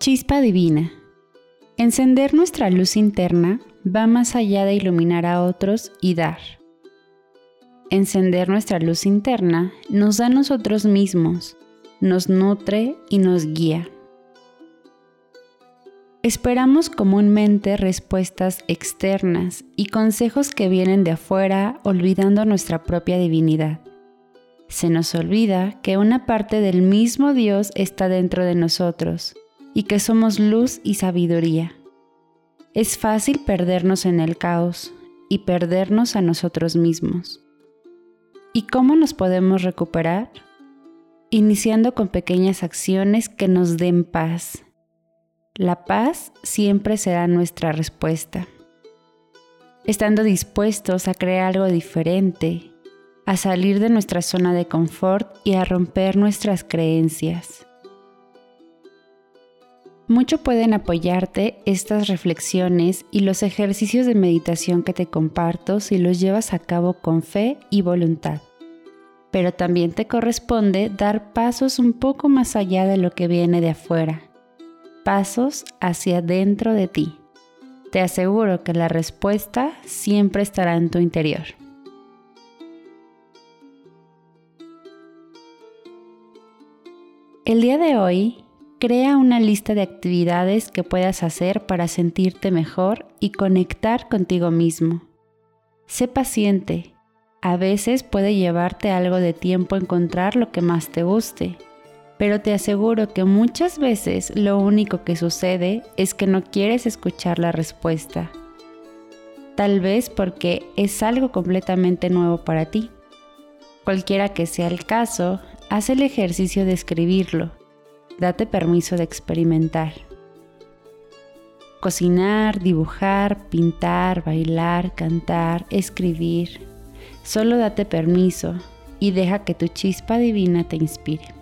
Chispa divina. Encender nuestra luz interna va más allá de iluminar a otros y dar. Encender nuestra luz interna nos da a nosotros mismos, nos nutre y nos guía. Esperamos comúnmente respuestas externas y consejos que vienen de afuera olvidando nuestra propia divinidad. Se nos olvida que una parte del mismo Dios está dentro de nosotros y que somos luz y sabiduría. Es fácil perdernos en el caos y perdernos a nosotros mismos. ¿Y cómo nos podemos recuperar? Iniciando con pequeñas acciones que nos den paz. La paz siempre será nuestra respuesta. Estando dispuestos a crear algo diferente, a salir de nuestra zona de confort y a romper nuestras creencias. Mucho pueden apoyarte estas reflexiones y los ejercicios de meditación que te comparto si los llevas a cabo con fe y voluntad. Pero también te corresponde dar pasos un poco más allá de lo que viene de afuera, pasos hacia dentro de ti. Te aseguro que la respuesta siempre estará en tu interior. El día de hoy Crea una lista de actividades que puedas hacer para sentirte mejor y conectar contigo mismo. Sé paciente. A veces puede llevarte algo de tiempo encontrar lo que más te guste, pero te aseguro que muchas veces lo único que sucede es que no quieres escuchar la respuesta. Tal vez porque es algo completamente nuevo para ti. Cualquiera que sea el caso, haz el ejercicio de escribirlo date permiso de experimentar. Cocinar, dibujar, pintar, bailar, cantar, escribir. Solo date permiso y deja que tu chispa divina te inspire.